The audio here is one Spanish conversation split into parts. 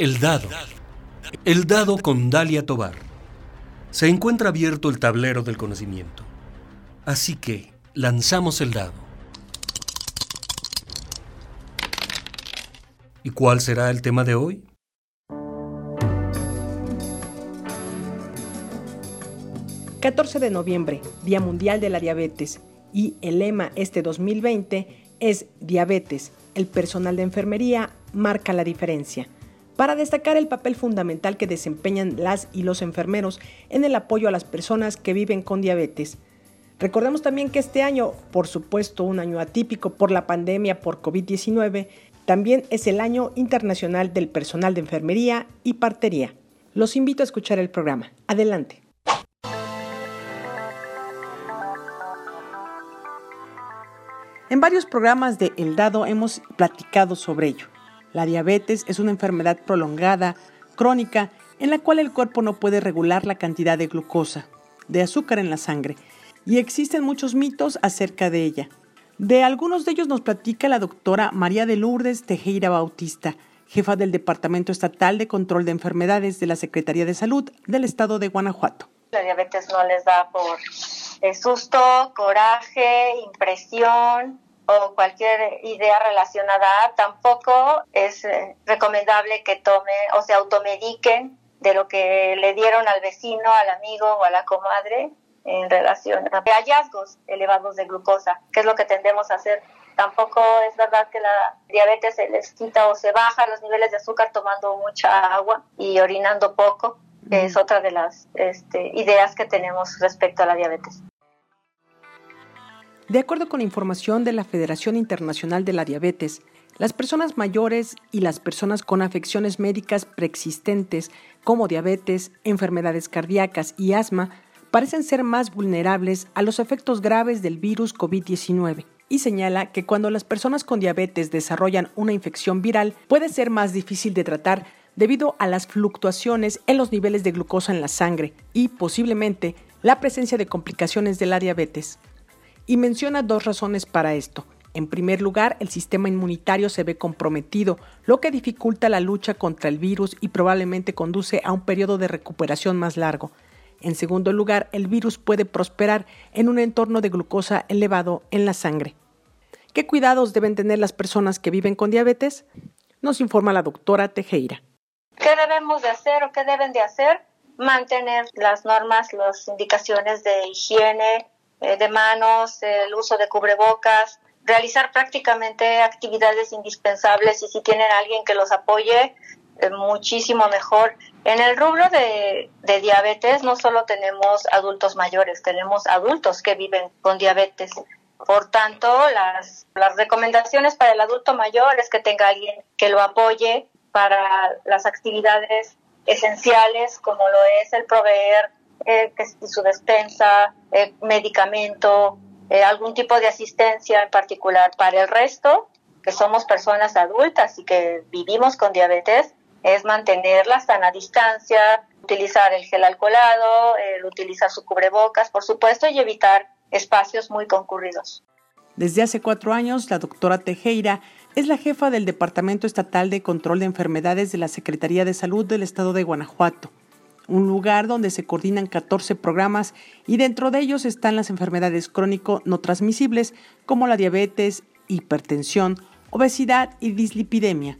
El dado. El dado con Dalia Tobar. Se encuentra abierto el tablero del conocimiento. Así que lanzamos el dado. ¿Y cuál será el tema de hoy? ...14 de noviembre, Día Mundial de la Diabetes... ...y el lema este 2020 es Diabetes, el personal de enfermería marca la diferencia para destacar el papel fundamental que desempeñan las y los enfermeros en el apoyo a las personas que viven con diabetes. Recordemos también que este año, por supuesto un año atípico por la pandemia por COVID-19, también es el año internacional del personal de enfermería y partería. Los invito a escuchar el programa. Adelante. En varios programas de El Dado hemos platicado sobre ello. La diabetes es una enfermedad prolongada, crónica, en la cual el cuerpo no puede regular la cantidad de glucosa, de azúcar en la sangre, y existen muchos mitos acerca de ella. De algunos de ellos nos platica la doctora María de Lourdes Tejera Bautista, jefa del Departamento Estatal de Control de Enfermedades de la Secretaría de Salud del Estado de Guanajuato. La diabetes no les da por eh, susto, coraje, impresión, o cualquier idea relacionada, tampoco es eh, recomendable que tome o se automediquen de lo que le dieron al vecino, al amigo o a la comadre en relación a hallazgos elevados de glucosa, que es lo que tendemos a hacer. Tampoco es verdad que la diabetes se les quita o se baja los niveles de azúcar tomando mucha agua y orinando poco, que es otra de las este, ideas que tenemos respecto a la diabetes. De acuerdo con información de la Federación Internacional de la Diabetes, las personas mayores y las personas con afecciones médicas preexistentes como diabetes, enfermedades cardíacas y asma parecen ser más vulnerables a los efectos graves del virus COVID-19 y señala que cuando las personas con diabetes desarrollan una infección viral puede ser más difícil de tratar debido a las fluctuaciones en los niveles de glucosa en la sangre y posiblemente la presencia de complicaciones de la diabetes y menciona dos razones para esto. En primer lugar, el sistema inmunitario se ve comprometido, lo que dificulta la lucha contra el virus y probablemente conduce a un periodo de recuperación más largo. En segundo lugar, el virus puede prosperar en un entorno de glucosa elevado en la sangre. ¿Qué cuidados deben tener las personas que viven con diabetes? Nos informa la doctora Tejera. ¿Qué debemos de hacer o qué deben de hacer? Mantener las normas, las indicaciones de higiene, eh, de manos, el uso de cubrebocas, realizar prácticamente actividades indispensables y si tienen alguien que los apoye, eh, muchísimo mejor. En el rubro de, de, diabetes no solo tenemos adultos mayores, tenemos adultos que viven con diabetes. Por tanto, las, las recomendaciones para el adulto mayor es que tenga alguien que lo apoye para las actividades esenciales como lo es el proveer eh, su despensa, eh, medicamento, eh, algún tipo de asistencia en particular. Para el resto, que somos personas adultas y que vivimos con diabetes, es mantener la sana distancia, utilizar el gel alcoholado, utilizar su cubrebocas, por supuesto, y evitar espacios muy concurridos. Desde hace cuatro años, la doctora Tejera es la jefa del Departamento Estatal de Control de Enfermedades de la Secretaría de Salud del Estado de Guanajuato un lugar donde se coordinan 14 programas y dentro de ellos están las enfermedades crónico no transmisibles como la diabetes, hipertensión, obesidad y dislipidemia.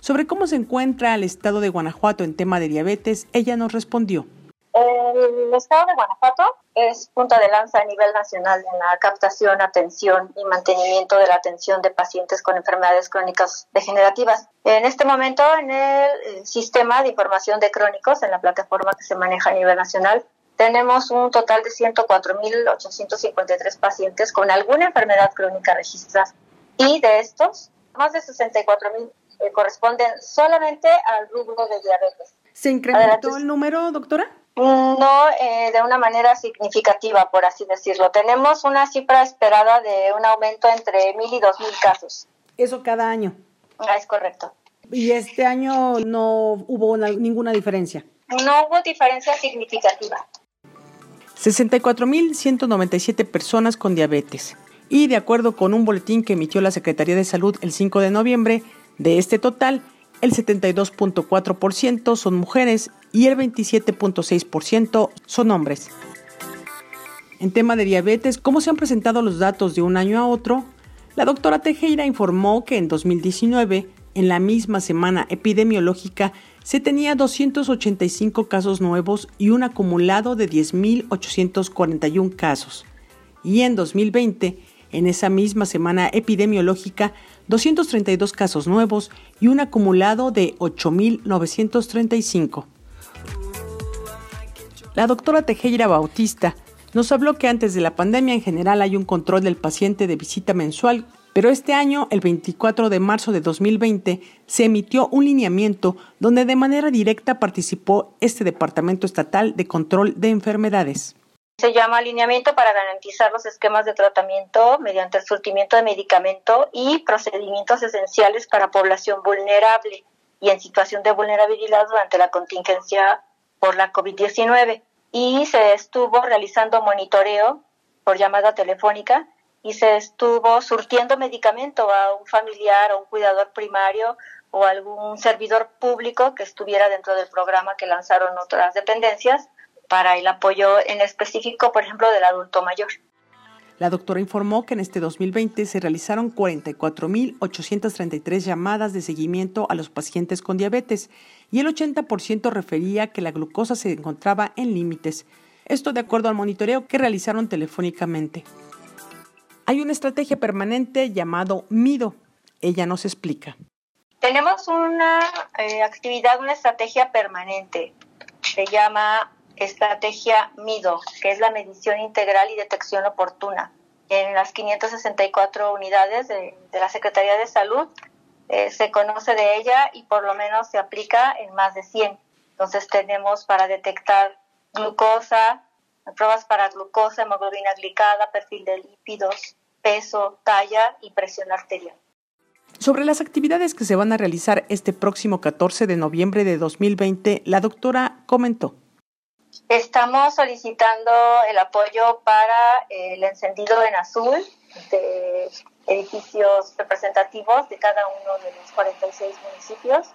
Sobre cómo se encuentra el estado de Guanajuato en tema de diabetes, ella nos respondió. El estado de Guanajuato es punta de lanza a nivel nacional en la captación, atención y mantenimiento de la atención de pacientes con enfermedades crónicas degenerativas. En este momento, en el sistema de información de crónicos, en la plataforma que se maneja a nivel nacional, tenemos un total de 104.853 pacientes con alguna enfermedad crónica registrada. Y de estos, más de 64.000 eh, corresponden solamente al rubro de diabetes. ¿Se incrementó el número, doctora? No eh, de una manera significativa, por así decirlo. Tenemos una cifra esperada de un aumento entre mil y dos mil casos. ¿Eso cada año? Ah, es correcto. ¿Y este año no hubo ninguna diferencia? No hubo diferencia significativa. 64.197 personas con diabetes. Y de acuerdo con un boletín que emitió la Secretaría de Salud el 5 de noviembre, de este total, el 72.4% son mujeres y el 27.6% son hombres. En tema de diabetes, ¿cómo se han presentado los datos de un año a otro? La doctora Tejera informó que en 2019, en la misma semana epidemiológica, se tenía 285 casos nuevos y un acumulado de 10.841 casos. Y en 2020, en esa misma semana epidemiológica, 232 casos nuevos y un acumulado de 8.935. La doctora Tejera Bautista nos habló que antes de la pandemia en general hay un control del paciente de visita mensual, pero este año, el 24 de marzo de 2020, se emitió un lineamiento donde de manera directa participó este Departamento Estatal de Control de Enfermedades. Se llama alineamiento para garantizar los esquemas de tratamiento mediante el surtimiento de medicamento y procedimientos esenciales para población vulnerable y en situación de vulnerabilidad durante la contingencia por la COVID-19 y se estuvo realizando monitoreo por llamada telefónica y se estuvo surtiendo medicamento a un familiar o un cuidador primario o algún servidor público que estuviera dentro del programa que lanzaron otras dependencias para el apoyo en específico, por ejemplo, del adulto mayor. La doctora informó que en este 2020 se realizaron 44.833 llamadas de seguimiento a los pacientes con diabetes y el 80% refería que la glucosa se encontraba en límites. Esto de acuerdo al monitoreo que realizaron telefónicamente. Hay una estrategia permanente llamado MIDO. Ella nos explica. Tenemos una eh, actividad, una estrategia permanente. Se llama estrategia MIDO, que es la medición integral y detección oportuna. En las 564 unidades de, la Secretaría de Salud eh, se conoce de ella y por lo menos se aplica en más de 100. Entonces tenemos para detectar glucosa, pruebas para glucosa, hemoglobina glicada, perfil de lípidos, peso, talla y presión arterial. Sobre las actividades que se van a realizar este próximo 14 de noviembre de 2020, la doctora comentó. Estamos solicitando el apoyo para el encendido en azul de edificios representativos de cada uno de los 46 municipios.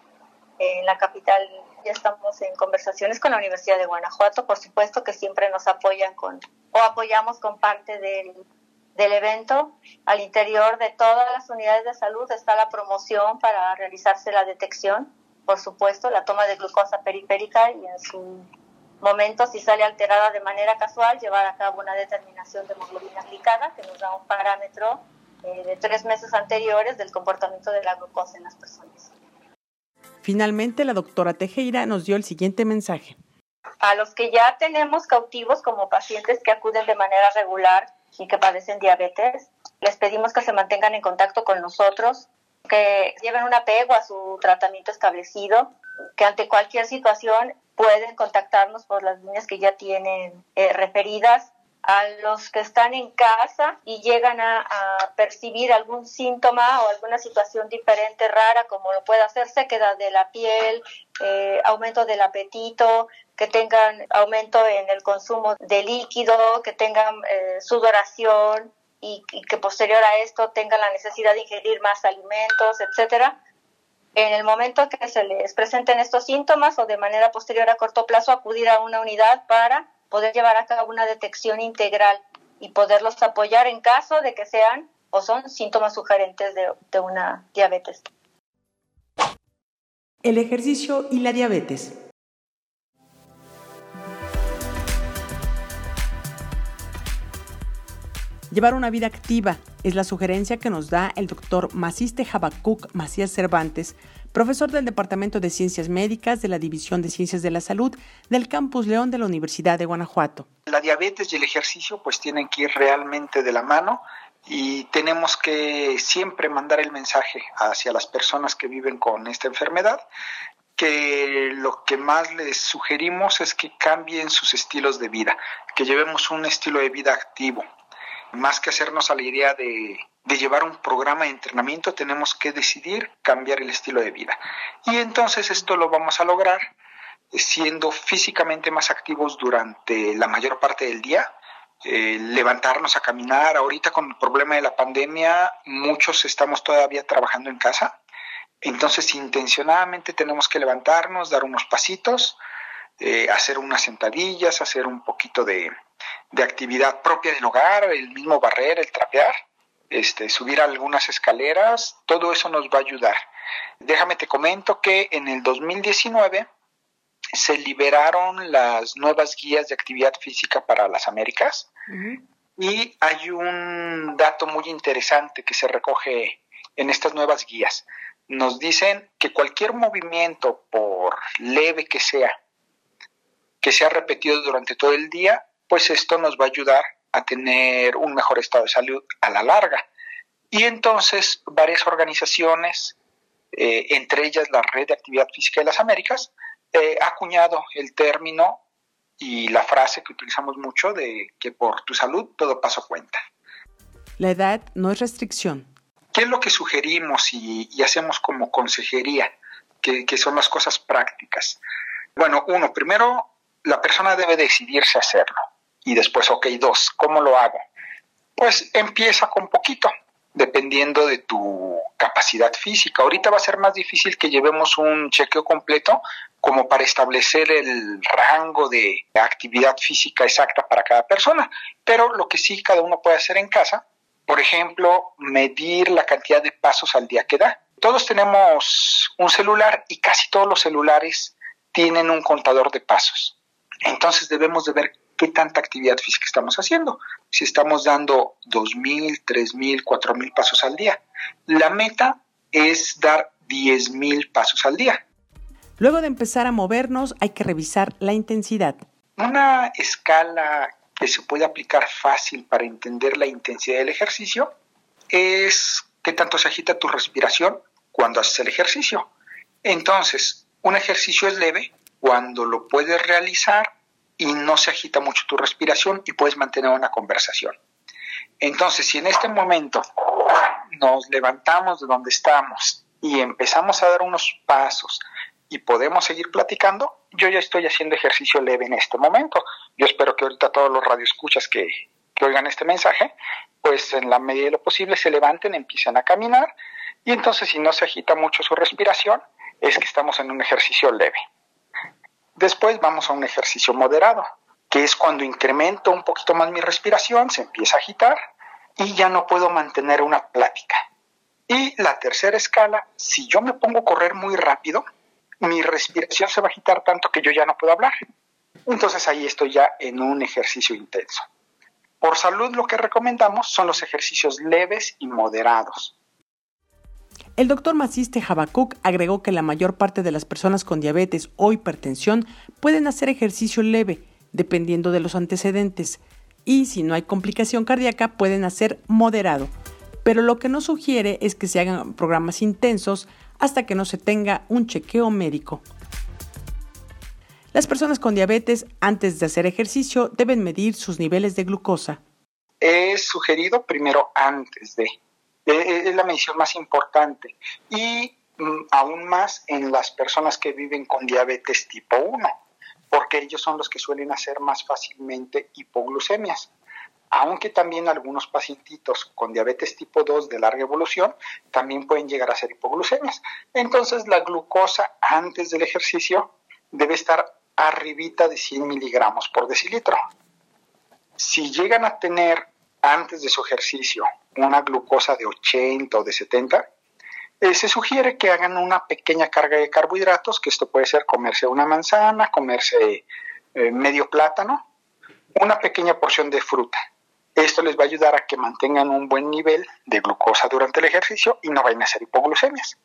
En la capital ya estamos en conversaciones con la Universidad de Guanajuato, por supuesto que siempre nos apoyan con o apoyamos con parte del, del evento. Al interior de todas las unidades de salud está la promoción para realizarse la detección, por supuesto, la toma de glucosa periférica y en su momento, si sale alterada de manera casual, llevar a cabo una determinación de hemoglobina glicada, que nos da un parámetro eh, de tres meses anteriores del comportamiento de la glucosa en las personas. Finalmente, la doctora Tejera nos dio el siguiente mensaje. A los que ya tenemos cautivos como pacientes que acuden de manera regular y que padecen diabetes, les pedimos que se mantengan en contacto con nosotros, que lleven un apego a su tratamiento establecido, que ante cualquier situación pueden contactarnos por las líneas que ya tienen eh, referidas a los que están en casa y llegan a, percibir algún síntoma o alguna situación diferente, rara, como lo puede hacer sequedad de la piel, eh, aumento del apetito, que tengan aumento en el consumo de líquido, que tengan eh, sudoración y, y, que posterior a esto tengan la necesidad de ingerir más alimentos, etcétera en el momento que se les presenten estos síntomas o de manera posterior a corto plazo acudir a una unidad para poder llevar a cabo una detección integral y poderlos apoyar en caso de que sean o son síntomas sugerentes de, una diabetes. El ejercicio y la diabetes. Llevar una vida activa es la sugerencia que nos da el doctor Maciste Jabacuc Macías Cervantes, profesor del Departamento de Ciencias Médicas de la División de Ciencias de la Salud del Campus León de la Universidad de Guanajuato. La diabetes y el ejercicio pues tienen que ir realmente de la mano y tenemos que siempre mandar el mensaje hacia las personas que viven con esta enfermedad que lo que más les sugerimos es que cambien sus estilos de vida, que llevemos un estilo de vida activo, más que hacernos a la idea de, llevar un programa de entrenamiento, tenemos que decidir cambiar el estilo de vida. Y entonces esto lo vamos a lograr siendo físicamente más activos durante la mayor parte del día, eh, levantarnos a caminar. Ahorita con el problema de la pandemia, muchos estamos todavía trabajando en casa Entonces, intencionadamente tenemos que levantarnos, dar unos pasitos, eh, hacer unas sentadillas, hacer un poquito de, de, actividad propia del hogar, el mismo barrer, el trapear, este, subir algunas escaleras, todo eso nos va a ayudar. Déjame te comento que en el 2019 se liberaron las nuevas guías de actividad física para las Américas y hay un dato muy interesante que se recoge en estas nuevas guías. Nos dicen que cualquier movimiento, por leve que sea, que sea repetido durante todo el día, pues esto nos va a ayudar a tener un mejor estado de salud a la larga. Y entonces varias organizaciones, eh, entre ellas la Red de Actividad Física de las Américas, eh, ha acuñado el término y la frase que utilizamos mucho de que por tu salud todo paso cuenta. La edad no es restricción. ¿Qué es lo que sugerimos y, hacemos como consejería? Que, que, son las cosas prácticas. Bueno, uno, primero la persona debe decidirse hacerlo. Y después, ok, dos, ¿cómo lo hago? Pues empieza con poquito, dependiendo de tu capacidad física. Ahorita va a ser más difícil que llevemos un chequeo completo como para establecer el rango de actividad física exacta para cada persona. Pero lo que sí cada uno puede hacer en casa, por ejemplo, medir la cantidad de pasos al día que da. Todos tenemos un celular y casi todos los celulares tienen un contador de pasos. Entonces debemos de ver qué tanta actividad física estamos haciendo. Si estamos dando 2.000, 3.000, 4.000 pasos al día. La meta es dar 10.000 pasos al día. Luego de empezar a movernos hay que revisar la intensidad. Una escala que se puede aplicar fácil para entender la intensidad del ejercicio es qué tanto se agita tu respiración cuando haces el ejercicio. Entonces, un ejercicio es leve cuando lo puedes realizar y no se agita mucho tu respiración y puedes mantener una conversación. Entonces, si en este momento nos levantamos de donde estamos y empezamos a dar unos pasos y podemos seguir platicando, yo ya estoy haciendo ejercicio leve en este momento. Yo espero que ahorita todos los radioescuchas que, que oigan este mensaje, pues en la medida de lo posible se levanten, empiecen a caminar y entonces si no se agita mucho su respiración, es que estamos en un ejercicio leve. Después vamos a un ejercicio moderado, que es cuando incremento un poquito más mi respiración, se empieza a agitar y ya no puedo mantener una plática. Y la tercera escala, si yo me pongo a correr muy rápido, mi respiración se va a agitar tanto que yo ya no puedo hablar. Entonces ahí estoy ya en un ejercicio intenso. Por salud lo que recomendamos son los ejercicios leves y moderados. El doctor Maciste Jabacuc agregó que la mayor parte de las personas con diabetes o hipertensión pueden hacer ejercicio leve, dependiendo de los antecedentes, y si no hay complicación cardíaca pueden hacer moderado. Pero lo que no sugiere es que se hagan programas intensos hasta que no se tenga un chequeo médico. Las personas con diabetes antes de hacer ejercicio deben medir sus niveles de glucosa. Es sugerido primero antes de. Es la medición más importante. Y mm, aún más en las personas que viven con diabetes tipo 1, porque ellos son los que suelen hacer más fácilmente hipoglucemias aunque también algunos pacientitos con diabetes tipo 2 de larga evolución también pueden llegar a ser hipoglucemias. Entonces la glucosa antes del ejercicio debe estar arribita de 100 miligramos por decilitro. Si llegan a tener antes de su ejercicio una glucosa de 80 o de 70, eh, se sugiere que hagan una pequeña carga de carbohidratos, que esto puede ser comerse una manzana, comerse eh, medio plátano, una pequeña porción de fruta esto les va a ayudar a que mantengan un buen nivel de glucosa durante el ejercicio y no vayan a hacer hipoglucemias.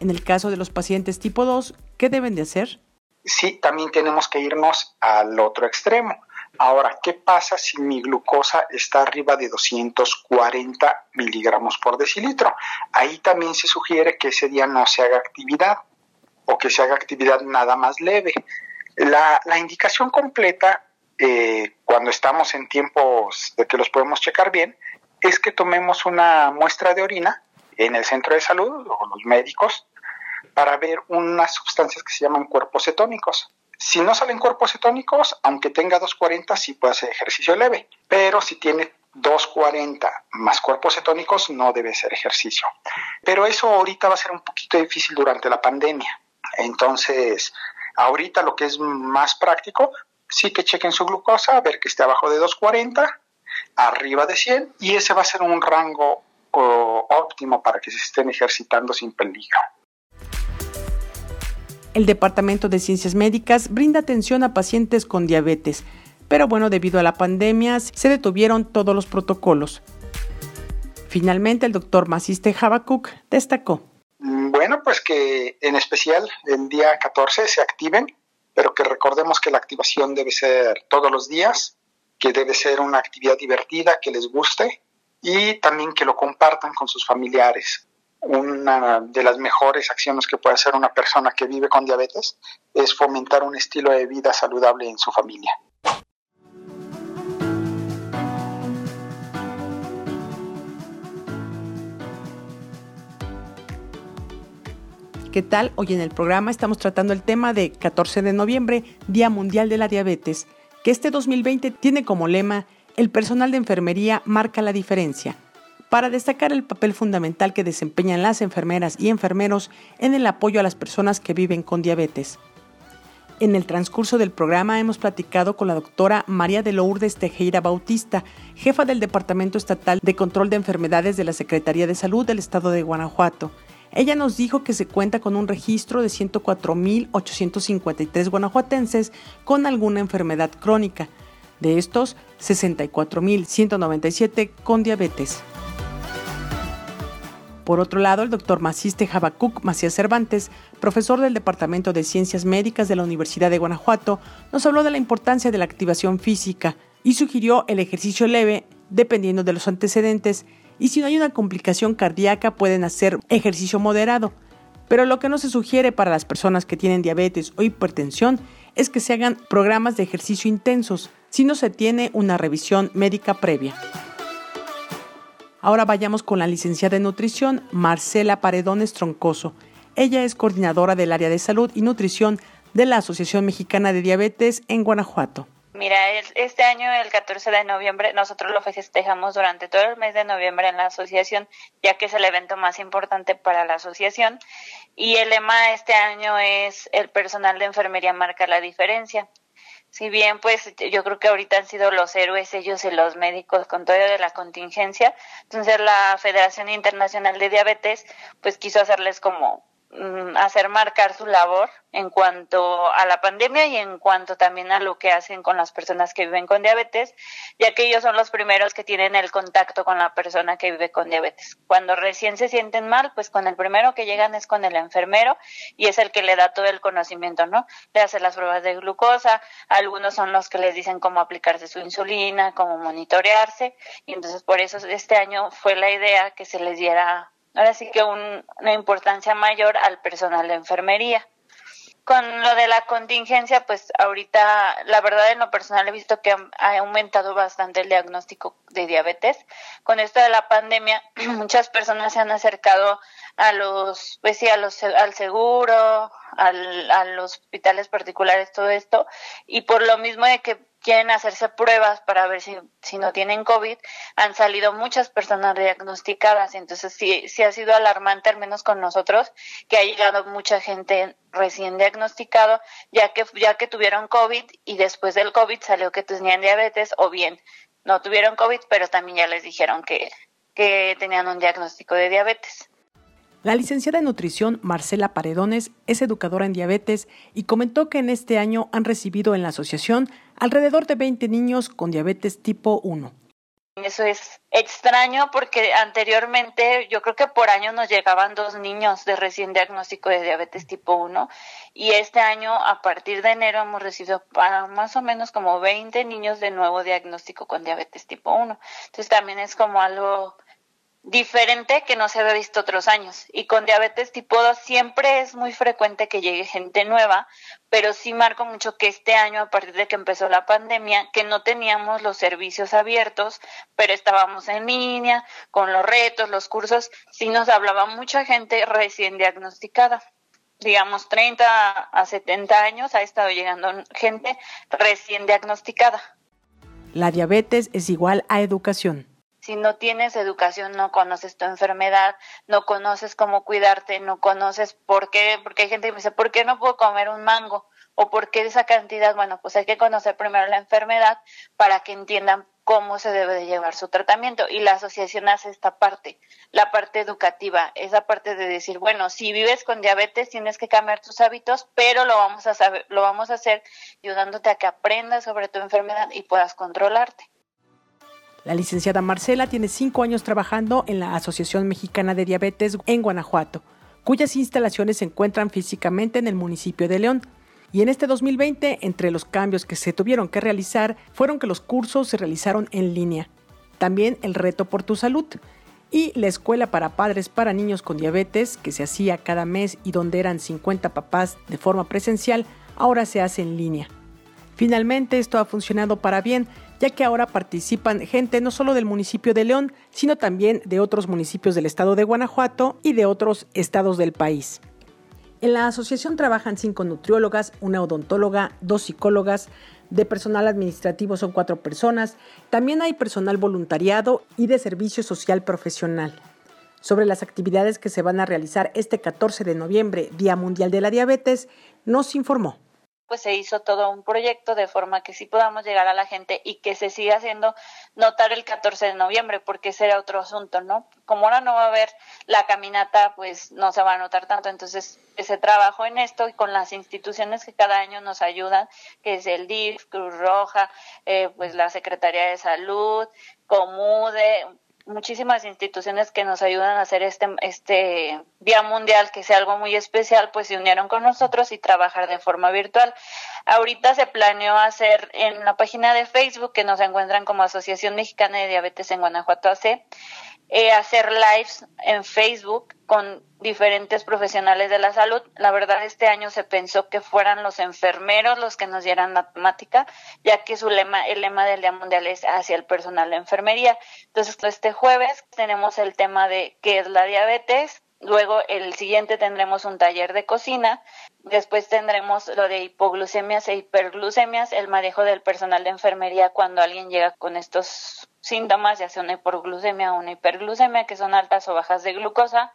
En el caso de los pacientes tipo 2, ¿qué deben de hacer? Sí, también tenemos que irnos al otro extremo. Ahora, ¿qué pasa si mi glucosa está arriba de 240 miligramos por decilitro? Ahí también se sugiere que ese día no se haga actividad o que se haga actividad nada más leve. La, indicación completa eh, cuando estamos en tiempos de que los podemos checar bien, es que tomemos una muestra de orina en el centro de salud o los médicos para ver unas sustancias que se llaman cuerpos cetónicos. Si no salen cuerpos cetónicos, aunque tenga 240, sí puede hacer ejercicio leve, pero si tiene 240 más cuerpos cetónicos no debe ser ejercicio. Pero eso ahorita va a ser un poquito difícil durante la pandemia. Entonces, ahorita lo que es más práctico, sí que chequen su glucosa, ver que esté abajo de 240, arriba de 100, y ese va a ser un rango óptimo para que se estén ejercitando sin peligro. El Departamento de Ciencias Médicas brinda atención a pacientes con diabetes, pero bueno, debido a la pandemia se detuvieron todos los protocolos. Finalmente, el doctor Maciste Habakuk destacó. Mm, bueno, pues que en especial el día 14 se activen, pero que recordemos que la activación debe ser todos los días, que debe ser una actividad divertida, que les guste y también que lo compartan con sus familiares. Una de las mejores acciones que puede hacer una persona que vive con diabetes es fomentar un estilo de vida saludable en su familia. ¿Qué tal? Hoy en el programa estamos tratando el tema de 14 de noviembre, Día Mundial de la Diabetes, que este 2020 tiene como lema El personal de enfermería marca la diferencia, para destacar el papel fundamental que desempeñan las enfermeras y enfermeros en el apoyo a las personas que viven con diabetes. En el transcurso del programa hemos platicado con la doctora María de Lourdes Tejera Bautista, jefa del Departamento Estatal de Control de Enfermedades de la Secretaría de Salud del Estado de Guanajuato, ella nos dijo que se cuenta con un registro de 104.853 guanajuatenses con alguna enfermedad crónica. De estos, 64.197 con diabetes. Por otro lado, el doctor Maciste Jabacuc Macías Cervantes, profesor del Departamento de Ciencias Médicas de la Universidad de Guanajuato, nos habló de la importancia de la activación física y sugirió el ejercicio leve dependiendo de los antecedentes y si no hay una complicación cardíaca pueden hacer ejercicio moderado. Pero lo que no se sugiere para las personas que tienen diabetes o hipertensión es que se hagan programas de ejercicio intensos si no se tiene una revisión médica previa. Ahora vayamos con la licenciada en nutrición Marcela Paredones Troncoso. Ella es coordinadora del área de salud y nutrición de la Asociación Mexicana de Diabetes en Guanajuato. Mira, este año, el 14 de noviembre, nosotros lo festejamos durante todo el mes de noviembre en la asociación, ya que es el evento más importante para la asociación. Y el lema este año es el personal de enfermería marca la diferencia. Si bien, pues yo creo que ahorita han sido los héroes ellos y los médicos con todo de la contingencia, entonces la Federación Internacional de Diabetes, pues quiso hacerles como hacer marcar su labor en cuanto a la pandemia y en cuanto también a lo que hacen con las personas que viven con diabetes, ya que ellos son los primeros que tienen el contacto con la persona que vive con diabetes. Cuando recién se sienten mal, pues con el primero que llegan es con el enfermero y es el que le da todo el conocimiento, ¿no? Le hace las pruebas de glucosa, algunos son los que les dicen cómo aplicarse su insulina, cómo monitorearse y entonces por eso este año fue la idea que se les diera ahora sí que una importancia mayor al personal de enfermería. Con lo de la contingencia, pues ahorita, la verdad en lo personal he visto que ha aumentado bastante el diagnóstico de diabetes. Con esto de la pandemia, muchas personas se han acercado a los, pues sí, a los, al seguro, al, a los hospitales particulares, todo esto, y por lo mismo de que quieren hacerse pruebas para ver si, si no tienen COVID, han salido muchas personas diagnosticadas. Entonces, sí, sí ha sido alarmante, al menos con nosotros, que ha llegado mucha gente recién diagnosticado, ya que, ya que tuvieron COVID y después del COVID salió que tenían diabetes o bien no tuvieron COVID, pero también ya les dijeron que, que tenían un diagnóstico de diabetes. La licenciada en nutrición Marcela Paredones es educadora en diabetes y comentó que en este año han recibido en la asociación alrededor de 20 niños con diabetes tipo 1. Eso es extraño porque anteriormente yo creo que por año nos llegaban dos niños de recién diagnóstico de diabetes tipo 1 y este año a partir de enero hemos recibido para más o menos como 20 niños de nuevo diagnóstico con diabetes tipo 1. Entonces también es como algo diferente que no se había visto otros años. Y con diabetes tipo 2 siempre es muy frecuente que llegue gente nueva, pero sí marco mucho que este año, a partir de que empezó la pandemia, que no teníamos los servicios abiertos, pero estábamos en línea, con los retos, los cursos, sí nos hablaba mucha gente recién diagnosticada. Digamos, 30 a 70 años ha estado llegando gente recién diagnosticada. La diabetes es igual a educación. Si no tienes educación, no conoces tu enfermedad, no conoces cómo cuidarte, no conoces por qué, porque hay gente que me dice, ¿por qué no puedo comer un mango? ¿O por qué esa cantidad? Bueno, pues hay que conocer primero la enfermedad para que entiendan cómo se debe de llevar su tratamiento y la asociación hace esta parte, la parte educativa, esa parte de decir, bueno, si vives con diabetes tienes que cambiar tus hábitos, pero lo vamos a saber, lo vamos a hacer ayudándote a que aprendas sobre tu enfermedad y puedas controlarte. La licenciada Marcela tiene cinco años trabajando en la Asociación Mexicana de Diabetes en Guanajuato, cuyas instalaciones se encuentran físicamente en el municipio de León. Y en este 2020, entre los cambios que se tuvieron que realizar, fueron que los cursos se realizaron en línea. También el reto por tu salud y la escuela para padres para niños con diabetes, que se hacía cada mes y donde eran 50 papás de forma presencial, ahora se hace en línea. Finalmente esto ha funcionado para bien, ya que ahora participan gente no solo del municipio de León, sino también de otros municipios del estado de Guanajuato y de otros estados del país. En la asociación trabajan cinco nutriólogas, una odontóloga, dos psicólogas, de personal administrativo son cuatro personas, también hay personal voluntariado y de servicio social profesional. Sobre las actividades que se van a realizar este 14 de noviembre, Día Mundial de la Diabetes, nos informó pues se hizo todo un proyecto de forma que sí podamos llegar a la gente y que se siga haciendo notar el 14 de noviembre, porque ese era otro asunto, ¿no? Como ahora no va a haber la caminata, pues no se va a notar tanto. Entonces, ese trabajo en esto y con las instituciones que cada año nos ayudan, que es el DIF, Cruz Roja, eh, pues la Secretaría de Salud, Comude, muchísimas instituciones que nos ayudan a hacer este, este Día Mundial, que sea algo muy especial, pues se unieron con nosotros y trabajar de forma virtual. Ahorita se planeó hacer en la página de Facebook, que nos encuentran como Asociación Mexicana de Diabetes en Guanajuato AC, eh, hacer lives en Facebook con diferentes profesionales de la salud. La verdad, este año se pensó que fueran los enfermeros los que nos dieran la temática, ya que su lema, el lema del Día Mundial es hacia el personal de enfermería. Entonces, este jueves tenemos el tema de qué es la diabetes, Luego el siguiente tendremos un taller de cocina, después tendremos lo de hipoglucemias e hiperglucemias, el manejo del personal de enfermería cuando alguien llega con estos síntomas, ya sea una hipoglucemia o una hiperglucemia, que son altas o bajas de glucosa.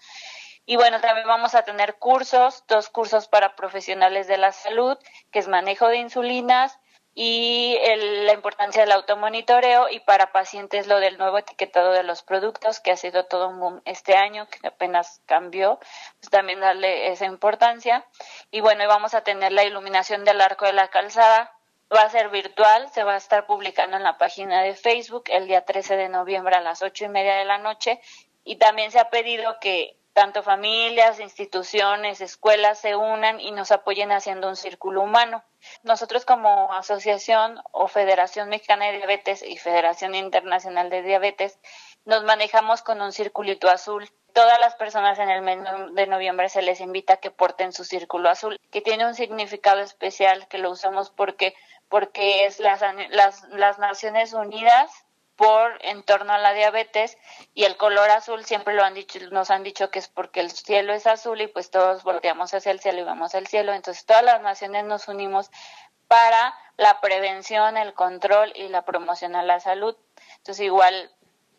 Y bueno, también vamos a tener cursos, dos cursos para profesionales de la salud, que es manejo de insulinas y la importancia del automonitoreo y para pacientes lo del nuevo etiquetado de los productos, que ha sido todo un boom este año, que apenas cambió, pues también darle esa importancia. Y bueno, y vamos a tener la iluminación del arco de la calzada, va a ser virtual, se va a estar publicando en la página de Facebook el día 13 de noviembre a las ocho y media de la noche y también se ha pedido que tanto familias, instituciones, escuelas se unan y nos apoyen haciendo un círculo humano. Nosotros como asociación o Federación Mexicana de Diabetes y Federación Internacional de Diabetes nos manejamos con un circulito azul. Todas las personas en el mes de noviembre se les invita a que porten su círculo azul, que tiene un significado especial, que lo usamos porque, porque es las, las, las Naciones Unidas por en torno a la diabetes y el color azul siempre lo han dicho nos han dicho que es porque el cielo es azul y pues todos volteamos hacia el cielo y vamos al cielo. Entonces todas las naciones nos unimos para la prevención el control y la promoción a la salud. Entonces igual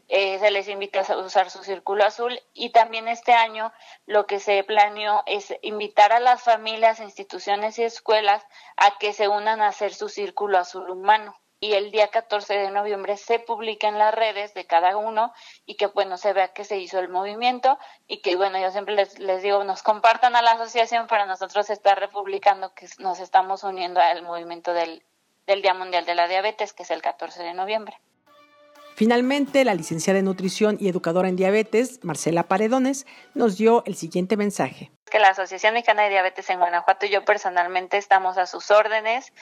eh, se les invita a usar su círculo azul. Y también este año lo que se planeó es invitar a las familias, instituciones y escuelas a que se unan a hacer su círculo azul humano y el día 14 de noviembre se publica en las redes de cada uno y que bueno se vea que se hizo el movimiento y que bueno yo siempre les, les digo nos compartan a la asociación para nosotros estar republicando que nos estamos uniendo al movimiento del, del Día Mundial de la Diabetes que es el 14 de noviembre. Finalmente, la licenciada en nutrición y educadora en diabetes, Marcela Paredones, nos dio el siguiente mensaje que la Asociación Mexicana de Diabetes en Guanajuato y yo personalmente estamos a sus órdenes,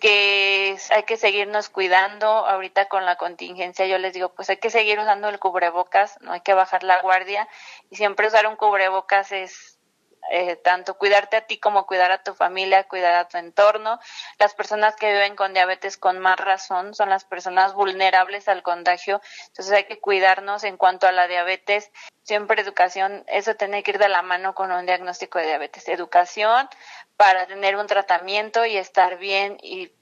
que hay que seguirnos cuidando ahorita con la contingencia. Yo les digo, pues hay que seguir usando el cubrebocas, no hay que bajar la guardia y siempre usar un cubrebocas es eh, tanto cuidarte a ti como cuidar a tu familia, cuidar a tu entorno. Las personas que viven con diabetes con más razón son las personas vulnerables al contagio, entonces hay que cuidarnos en cuanto a la diabetes. Siempre educación, eso tiene que ir de la mano con un diagnóstico de diabetes. Educación para tener un tratamiento y estar bien y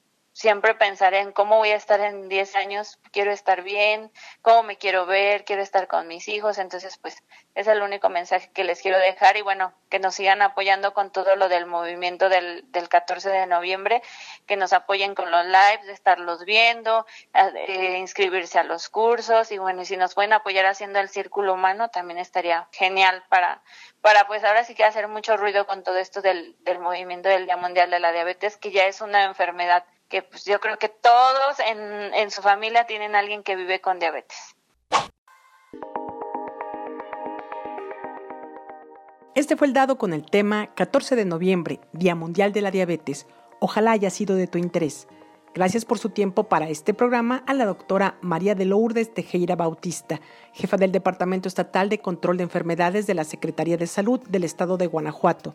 siempre pensar en cómo voy a estar en 10 años, quiero estar bien, cómo me quiero ver, quiero estar con mis hijos, entonces pues es el único mensaje que les quiero dejar y bueno, que nos sigan apoyando con todo lo del movimiento del, del 14 de noviembre, que nos apoyen con los lives, estarlos viendo, eh, inscribirse a los cursos y bueno, y si nos pueden apoyar haciendo el círculo humano también estaría genial para, para pues ahora sí que hacer mucho ruido con todo esto del, del movimiento del Día Mundial de la Diabetes, que ya es una enfermedad que pues yo creo que todos en, en su familia tienen alguien que vive con diabetes. Este fue el dado con el tema 14 de noviembre, Día Mundial de la Diabetes. Ojalá haya sido de tu interés. Gracias por su tiempo para este programa a la doctora María de Lourdes Tejera Bautista, jefa del Departamento Estatal de Control de Enfermedades de la Secretaría de Salud del Estado de Guanajuato,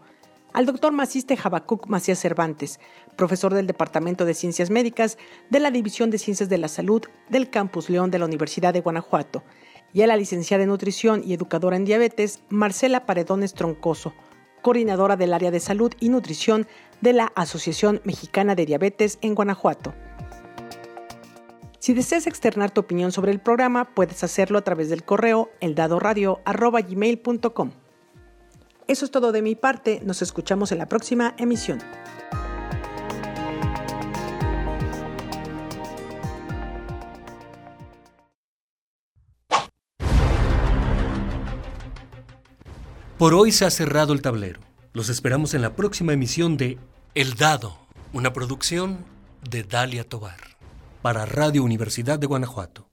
al doctor Maciste Jabacuc Macías Cervantes, profesor del Departamento de Ciencias Médicas de la División de Ciencias de la Salud del Campus León de la Universidad de Guanajuato, y a la licenciada en Nutrición y Educadora en Diabetes, Marcela Paredones Troncoso, coordinadora del área de salud y nutrición de la Asociación Mexicana de Diabetes en Guanajuato. Si deseas externar tu opinión sobre el programa, puedes hacerlo a través del correo eldadoradio.gmail.com. Eso es todo de mi parte, nos escuchamos en la próxima emisión. Por hoy se ha cerrado el tablero. Los esperamos en la próxima emisión de El Dado, una producción de Dalia Tobar para Radio Universidad de Guanajuato.